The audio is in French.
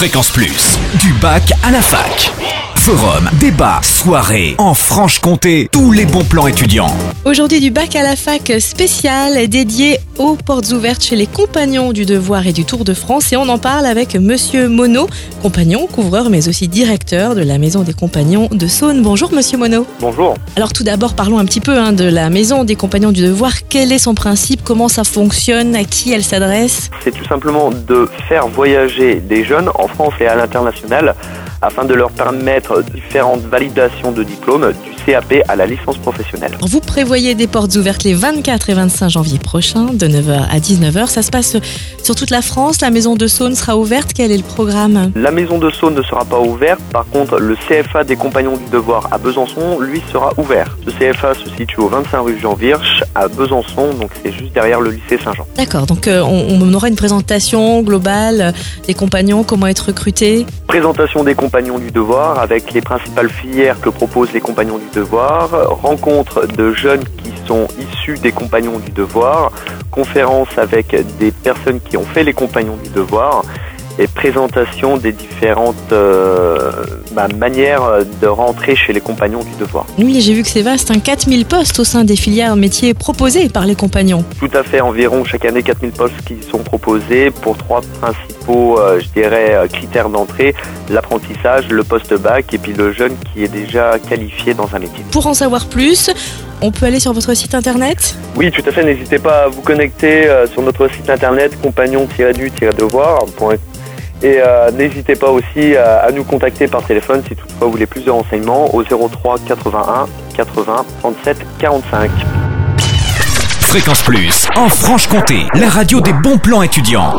Fréquence Plus, du bac à la fac. Forum, débat, soirée, en Franche-Comté, tous les bons plans étudiants. Aujourd'hui du bac à la fac spécial dédié aux portes ouvertes chez les compagnons du devoir et du Tour de France et on en parle avec monsieur Monod, compagnon, couvreur mais aussi directeur de la maison des compagnons de Saône. Bonjour monsieur Monod. Bonjour. Alors tout d'abord parlons un petit peu hein, de la maison des compagnons du devoir. Quel est son principe? Comment ça fonctionne? À qui elle s'adresse? C'est tout simplement de faire voyager des jeunes en France et à l'international afin de leur permettre différentes validations de diplômes du CAP à la licence professionnelle. Vous prévoyez des portes ouvertes les 24 et 25 janvier prochains, de 9h à 19h. Ça se passe sur toute la France. La maison de Saône sera ouverte. Quel est le programme? La maison de Saône ne sera pas ouverte. Par contre, le CFA des compagnons du devoir à Besançon, lui, sera ouvert. Ce CFA se situe au 25 rue Jean Virch à Besançon, donc c'est juste derrière le lycée Saint-Jean. D'accord, donc euh, on, on, aura une présentation globale des compagnons, comment être recrutés? Présentation des compagnons du devoir avec les principales filières que proposent les compagnons du devoir, rencontre de jeunes qui sont issus des compagnons du devoir, conférence avec des personnes qui ont fait les compagnons du devoir et présentation des différentes euh, bah, manières de rentrer chez les compagnons du devoir. Oui, j'ai vu que c'est vaste, hein, 4000 postes au sein des filières métiers proposés par les compagnons. Tout à fait, environ chaque année 4000 postes qui sont proposés pour trois principaux, euh, je dirais, euh, critères d'entrée, l'apprentissage, le post-bac et puis le jeune qui est déjà qualifié dans un métier. Pour en savoir plus, on peut aller sur votre site internet? Oui, tout à fait. N'hésitez pas à vous connecter sur notre site internet compagnon-du-devoir.fr et euh, n'hésitez pas aussi à, à, nous contacter par téléphone si toutefois vous voulez plus de renseignements au 03 81 80 37 45. Fréquence Plus, en Franche-Comté, la radio des bons plans étudiants.